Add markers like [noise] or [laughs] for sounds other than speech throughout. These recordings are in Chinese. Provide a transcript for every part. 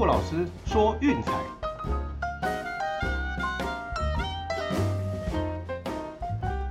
骆老师说运彩。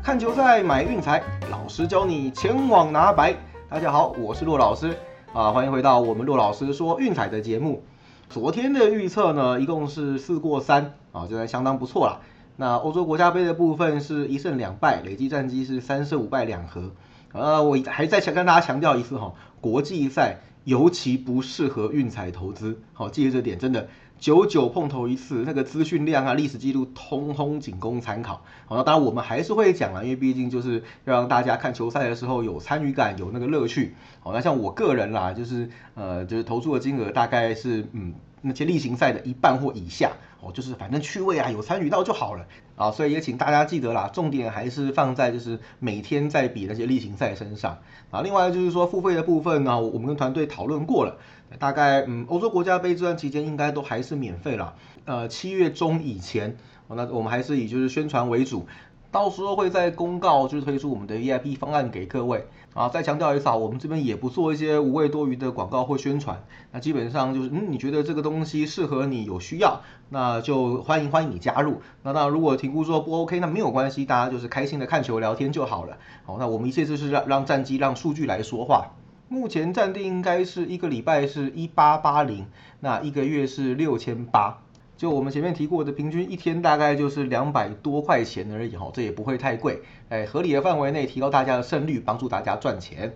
看球赛买运彩，老师教你前往拿白。大家好，我是骆老师啊，欢迎回到我们骆老师说运彩的节目。昨天的预测呢，一共是四过三啊，这还相当不错啦。那欧洲国家杯的部分是一胜两败，累计战绩是三胜五败两和。呃，我还在强跟大家强调一次哈，国际赛尤其不适合运彩投资。好，记得这点，真的。九九碰头一次，那个资讯量啊、历史记录，通通仅供参考。好，那当然我们还是会讲啊，因为毕竟就是要让大家看球赛的时候有参与感，有那个乐趣。好，那像我个人啦，就是呃，就是投注的金额大概是嗯那些例行赛的一半或以下。哦，就是反正趣味啊，有参与到就好了啊。所以也请大家记得啦，重点还是放在就是每天在比那些例行赛身上啊。另外就是说付费的部分呢，我们跟团队讨论过了。大概嗯，欧洲国家杯这段期间应该都还是免费了。呃，七月中以前，那我们还是以就是宣传为主，到时候会在公告就是推出我们的 VIP 方案给各位啊。再强调一次啊，我们这边也不做一些无谓多余的广告或宣传。那基本上就是嗯，你觉得这个东西适合你有需要，那就欢迎欢迎你加入。那当然如果评估说不 OK，那没有关系，大家就是开心的看球聊天就好了。好，那我们一切就是让让战绩让数据来说话。目前暂定应该是一个礼拜是一八八零，那一个月是六千八。就我们前面提过的，平均一天大概就是两百多块钱而已哈，这也不会太贵，哎，合理的范围内提高大家的胜率，帮助大家赚钱。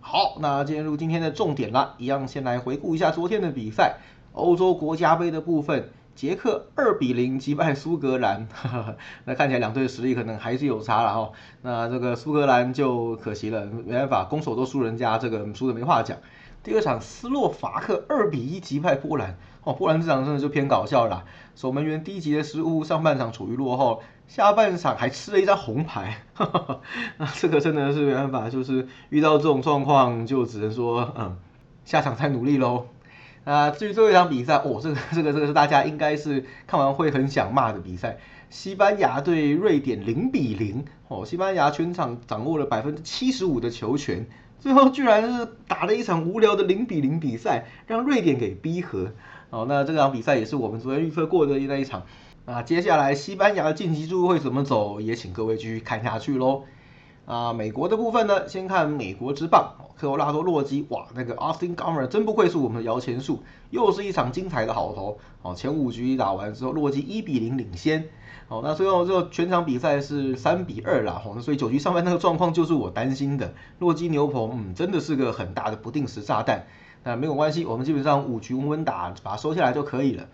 好，那进入今天的重点了，一样先来回顾一下昨天的比赛，欧洲国家杯的部分。捷克二比零击败苏格兰，[laughs] 那看起来两队的实力可能还是有差了哈。那这个苏格兰就可惜了，没办法，攻守都输人家，这个输的没话讲。第二场斯洛伐克二比一击败波兰，哦，波兰这场真的就偏搞笑了，守门员低级的失误，上半场处于落后，下半场还吃了一张红牌，[laughs] 那这个真的是没办法，就是遇到这种状况就只能说，嗯，下场再努力喽。啊，至于最后一场比赛，哦，这个这个这个是大家应该是看完会很想骂的比赛。西班牙对瑞典零比零，哦，西班牙全场掌握了百分之七十五的球权，最后居然是打了一场无聊的零比零比赛，让瑞典给逼和。哦，那这场比赛也是我们昨天预测过的那一场。啊，接下来西班牙的晋级之路会怎么走，也请各位继续看下去喽。啊，美国的部分呢，先看美国之棒，科罗拉多洛基，哇，那个 Austin Gomber 真不愧是我们的摇钱树，又是一场精彩的好投。哦，前五局打完之后，洛基一比零领先。哦，那最后这全场比赛是三比二啦。哦，所以九局上半那个状况就是我担心的，洛基牛棚，嗯，真的是个很大的不定时炸弹。那没有关系，我们基本上五局稳稳打，把它收下来就可以了。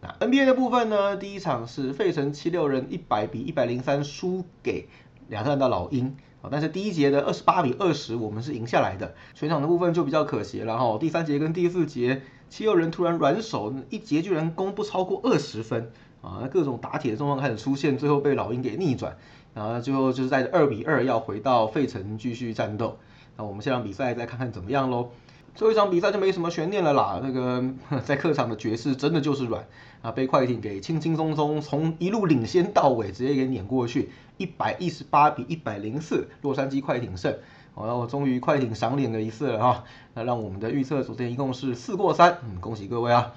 那 NBA 的部分呢，第一场是费城七六人一百比一百零三输给亚特兰大老鹰。但是第一节的二十八比二十，我们是赢下来的。全场的部分就比较可惜了哈。第三节跟第四节，七六人突然软手，一节居然攻不超过二十分啊！各种打铁的状况开始出现，最后被老鹰给逆转，然后最后就是在二比二要回到费城继续战斗。那我们下场比赛再看看怎么样喽。最后一场比赛就没什么悬念了啦。那个 [laughs] 在客场的爵士真的就是软啊，被快艇给轻轻松松从一路领先到尾，直接给碾过去，一百一十八比一百零四，洛杉矶快艇胜。好，那我终于快艇赏脸了一次了哈。那让我们的预测昨天一共是四过三，嗯，恭喜各位啊。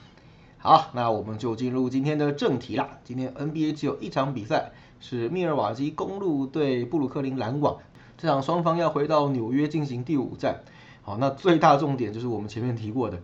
好，那我们就进入今天的正题啦。今天 NBA 只有一场比赛，是密尔瓦基公路对布鲁克林篮网，这场双方要回到纽约进行第五战。好，那最大重点就是我们前面提过的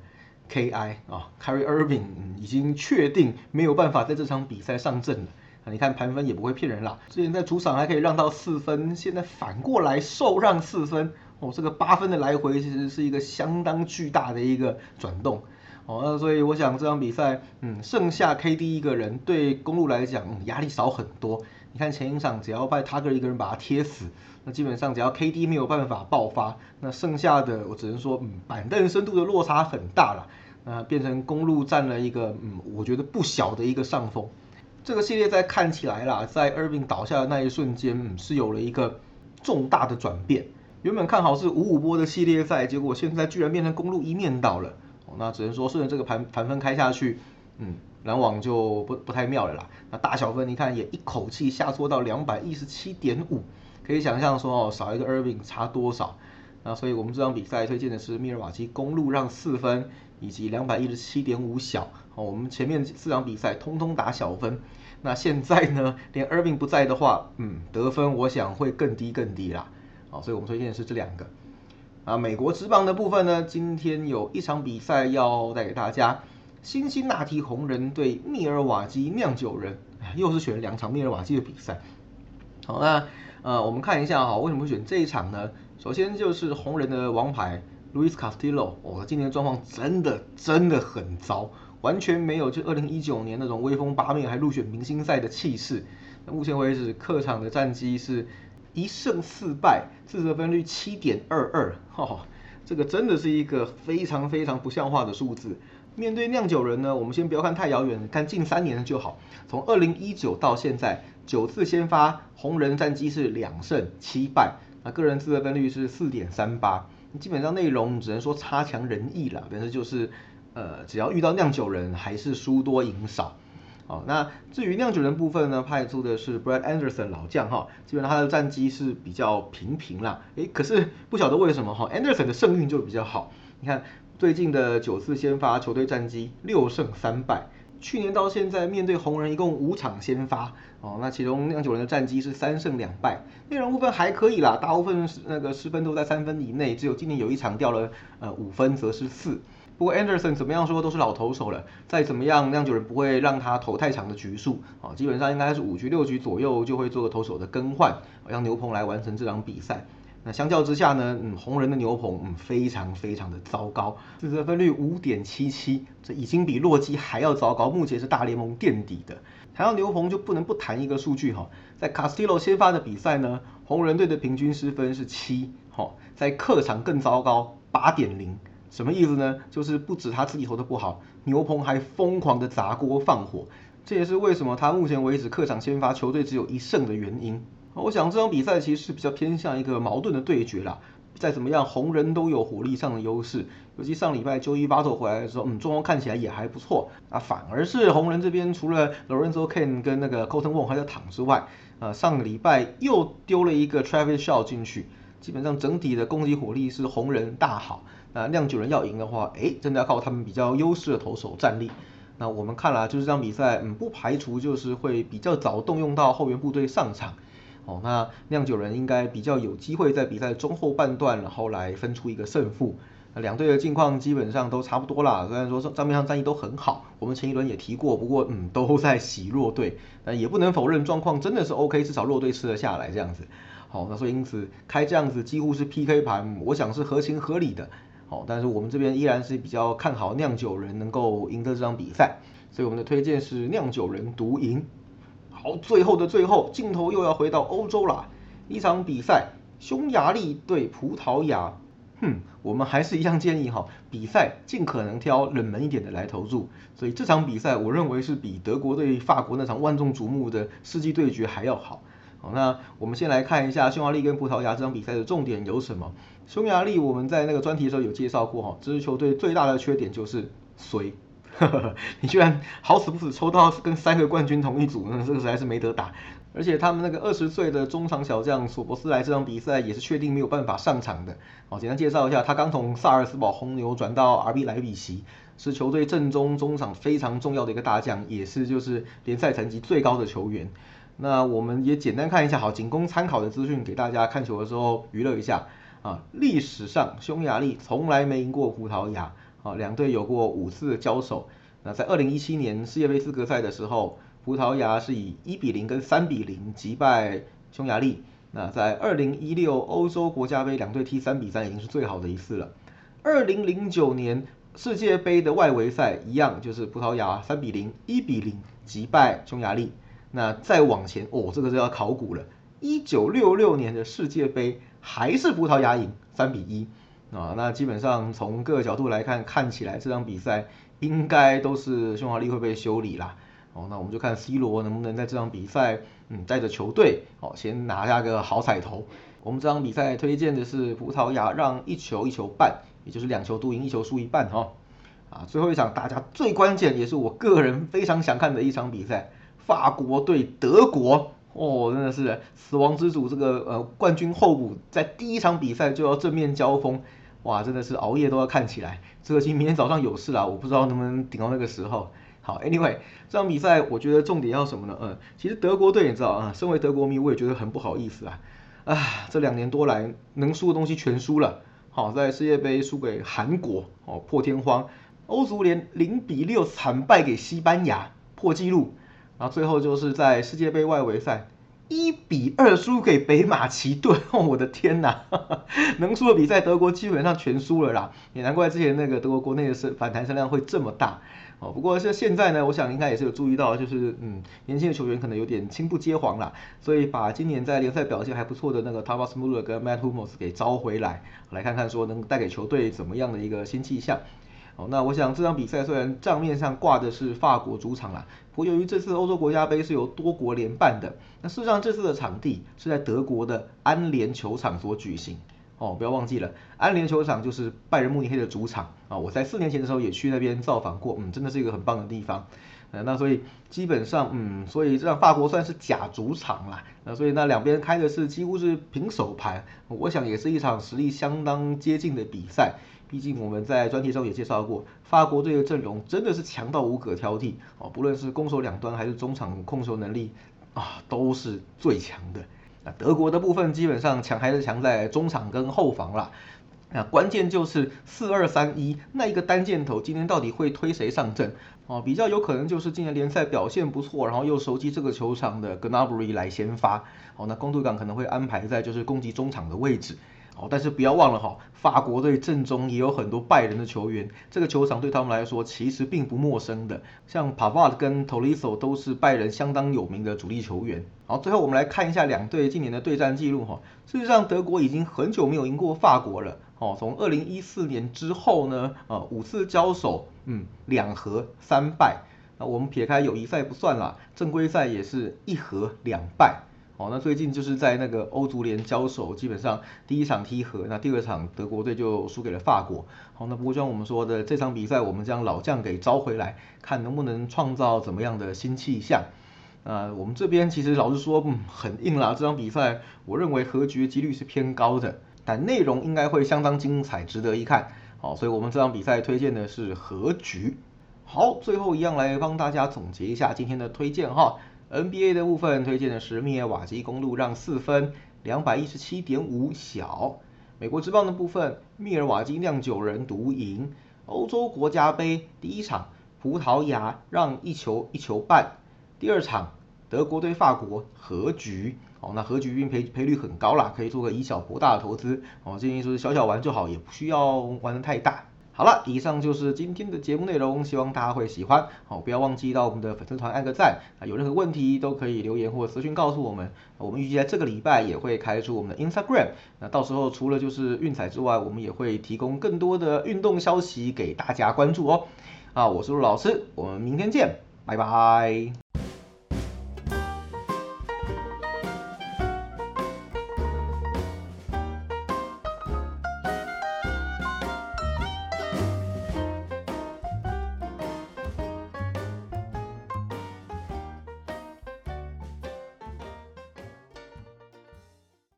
K.I. 啊，Kyrie Irving 已经确定没有办法在这场比赛上阵了。啊，你看盘分也不会骗人啦。之前在主场还可以让到四分，现在反过来受让四分。哦，这个八分的来回其实是一个相当巨大的一个转动。哦，那所以我想这场比赛，嗯，剩下 KD 一个人对公路来讲压力少很多。你看前一场只要拜他个一个人把他贴死。那基本上只要 KD 没有办法爆发，那剩下的我只能说，嗯，板凳深度的落差很大了，那变成公路占了一个，嗯，我觉得不小的一个上风。这个系列在看起来啦，在 Irving 倒下的那一瞬间，嗯，是有了一个重大的转变。原本看好是五五波的系列赛，结果现在居然变成公路一面倒了。哦，那只能说顺着这个盘盘分开下去，嗯，篮网就不不太妙了啦。那大小分你看也一口气下挫到两百一十七点五。可以想象说哦，少一个 Irving 差多少？那所以我们这场比赛推荐的是密尔瓦基公路让四分以及两百一十七点五小。哦，我们前面四场比赛通通打小分，那现在呢，连 Irving 不在的话，嗯，得分我想会更低更低啦。好，所以我们推荐的是这两个。啊，美国职棒的部分呢，今天有一场比赛要带给大家，辛辛那提红人对密尔瓦基酿酒人，又是选两场密尔瓦基的比赛。好，那呃，我们看一下哈，为什么会选这一场呢？首先就是红人的王牌 Luis Castillo，哦，今年状况真的真的很糟，完全没有就二零一九年那种威风八面还入选明星赛的气势。那目前为止，客场的战绩是。一胜四败，自责分率七点二二，哈，这个真的是一个非常非常不像话的数字。面对酿酒人呢，我们先不要看太遥远，看近三年的就好。从二零一九到现在，九次先发，红人战绩是两胜七败，那个人自责分率是四点三八，基本上内容只能说差强人意了。但是就是，呃，只要遇到酿酒人，还是输多赢少。哦，那至于酿酒人部分呢，派出的是 Brad Anderson 老将哈，基本上他的战绩是比较平平啦。诶，可是不晓得为什么哈，Anderson 的胜运就比较好。你看最近的九次先发，球队战绩六胜三败。去年到现在面对红人一共五场先发，哦，那其中酿酒人的战绩是三胜两败，内容部分还可以啦，大部分那个失分都在三分以内，只有今年有一场掉了呃五分，则是四。不过 Anderson 怎么样说都是老投手了，再怎么样酿酒人不会让他投太长的局数啊，基本上应该是五局六局左右就会做个投手的更换，让牛棚来完成这场比赛。那相较之下呢，嗯，红人的牛棚嗯非常非常的糟糕，自责分率五点七七，这已经比洛基还要糟糕，目前是大联盟垫底的。谈到牛棚就不能不谈一个数据哈，在 Castillo 先发的比赛呢，红人队的平均失分是七，哈，在客场更糟糕，八点零。什么意思呢？就是不止他自己投的不好，牛棚还疯狂的砸锅放火，这也是为什么他目前为止客场先发球队只有一胜的原因。我想这场比赛其实是比较偏向一个矛盾的对决啦。再怎么样，红人都有火力上的优势，尤其上礼拜周一巴走回来的时候，嗯，状况看起来也还不错啊。反而是红人这边除了 Lorenzo k a n 跟那个 Colton Wong 还在躺之外，呃，上个礼拜又丢了一个 Travis Shaw 进去，基本上整体的攻击火力是红人大好。那酿酒人要赢的话，哎，真的要靠他们比较优势的投手战力。那我们看了，就是这场比赛，嗯，不排除就是会比较早动用到后援部队上场。哦，那酿酒人应该比较有机会在比赛中后半段，然后来分出一个胜负。那两队的近况基本上都差不多啦，虽然说账面上战绩都很好，我们前一轮也提过，不过嗯，都在洗弱队。但也不能否认状况真的是 OK，至少弱队吃得下来这样子。好，那所以因此开这样子几乎是 PK 盘，我想是合情合理的。好，但是我们这边依然是比较看好酿酒人能够赢得这场比赛，所以我们的推荐是酿酒人独赢。好，最后的最后，镜头又要回到欧洲了，一场比赛，匈牙利对葡萄牙。哼，我们还是一样建议哈，比赛尽可能挑冷门一点的来投注。所以这场比赛，我认为是比德国对法国那场万众瞩目的世纪对决还要好。好，那我们先来看一下匈牙利跟葡萄牙这场比赛的重点有什么。匈牙利我们在那个专题的时候有介绍过哈，这支球队最大的缺点就是呵。[laughs] 你居然好死不死抽到跟三个冠军同一组，那这个实在是没得打。而且他们那个二十岁的中场小将索博斯莱这场比赛也是确定没有办法上场的。好，简单介绍一下，他刚从萨尔斯堡红牛转到 RB 莱比锡，是球队正中中场非常重要的一个大将，也是就是联赛成绩最高的球员。那我们也简单看一下，好，仅供参考的资讯给大家看球的时候娱乐一下啊。历史上匈牙利从来没赢过葡萄牙，啊，两队有过五次交手。那在二零一七年世界杯资格赛的时候，葡萄牙是以一比零跟三比零击败匈牙利。那在二零一六欧洲国家杯两队踢三比三已经是最好的一次了。二零零九年世界杯的外围赛一样，就是葡萄牙三比零、一比零击败匈牙利。那再往前哦，这个就要考古了。一九六六年的世界杯还是葡萄牙赢三比一啊。那基本上从各个角度来看，看起来这场比赛应该都是匈牙利会被修理啦。哦，那我们就看 C 罗能不能在这场比赛，嗯，带着球队哦，先拿下个好彩头。我们这场比赛推荐的是葡萄牙让一球一球半，也就是两球都赢，一球输一半哈。啊，最后一场大家最关键也是我个人非常想看的一场比赛。法国对德国，哦，真的是死亡之组这个呃冠军候补，在第一场比赛就要正面交锋，哇，真的是熬夜都要看起来。这个其实明天早上有事啊，我不知道能不能顶到那个时候。好，Anyway，这场比赛我觉得重点要什么呢？嗯，其实德国队你知道啊，身为德国迷我也觉得很不好意思啊，啊，这两年多来能输的东西全输了。好，在世界杯输给韩国，哦，破天荒。欧足联零比六惨败给西班牙，破纪录。然后最后就是在世界杯外围赛一比二输给北马其顿，哦我的天哪！[laughs] 能输的比赛德国基本上全输了啦，也难怪之前那个德国国内的声反弹声量会这么大。哦，不过是现在呢，我想应该也是有注意到，就是嗯，年轻的球员可能有点青不接黄啦，所以把今年在联赛表现还不错的那个 Thomas Muller 跟 Matt Hummels 给招回来，来看看说能带给球队怎么样的一个新气象。好，那我想这场比赛虽然账面上挂的是法国主场啦，不过由于这次欧洲国家杯是由多国联办的，那事实上这次的场地是在德国的安联球场所举行。哦，不要忘记了，安联球场就是拜仁慕尼黑的主场啊。我在四年前的时候也去那边造访过，嗯，真的是一个很棒的地方。那所以基本上，嗯，所以这样法国算是假主场啦。那所以那两边开的是几乎是平手盘，我想也是一场实力相当接近的比赛。毕竟我们在专题中也介绍过，法国队的阵容真的是强到无可挑剔哦，不论是攻守两端还是中场控球能力啊，都是最强的。那德国的部分基本上强还是强在中场跟后防啦。那关键就是四二三一那一个单箭头，今天到底会推谁上阵？哦，比较有可能就是今年联赛表现不错，然后又熟悉这个球场的 Gnabry 来先发。哦，那攻杜港可能会安排在就是攻击中场的位置。哦，但是不要忘了哈，法国队阵中也有很多拜仁的球员，这个球场对他们来说其实并不陌生的。像 Pavard 跟 Tolisso 都是拜仁相当有名的主力球员。好，最后我们来看一下两队今年的对战记录哈。事实上，德国已经很久没有赢过法国了。哦，从二零一四年之后呢，呃，五次交手，嗯，两和三败。那我们撇开友谊赛不算啦，正规赛也是一和两败。哦，那最近就是在那个欧足联交手，基本上第一场踢和，那第二场德国队就输给了法国。好，那不过像我们说的，这场比赛我们将老将给招回来，看能不能创造怎么样的新气象。呃，我们这边其实老实说，嗯，很硬啦。这场比赛我认为和局的几率是偏高的，但内容应该会相当精彩，值得一看。好，所以我们这场比赛推荐的是和局。好，最后一样来帮大家总结一下今天的推荐哈。NBA 的部分推荐的是密尔瓦基公路让四分，两百一十七点五小。美国之棒的部分，密尔瓦基酿酒人独赢。欧洲国家杯第一场，葡萄牙让一球一球半。第二场，德国对法国和局。哦，那和局赔赔率很高啦，可以做个以小博大的投资。哦，建议说小小玩就好，也不需要玩的太大。好了，以上就是今天的节目内容，希望大家会喜欢。好，不要忘记到我们的粉丝团按个赞，有任何问题都可以留言或私讯告诉我们。我们预计在这个礼拜也会开出我们的 Instagram，那到时候除了就是运彩之外，我们也会提供更多的运动消息给大家关注哦。啊，我是陆老师，我们明天见，拜拜。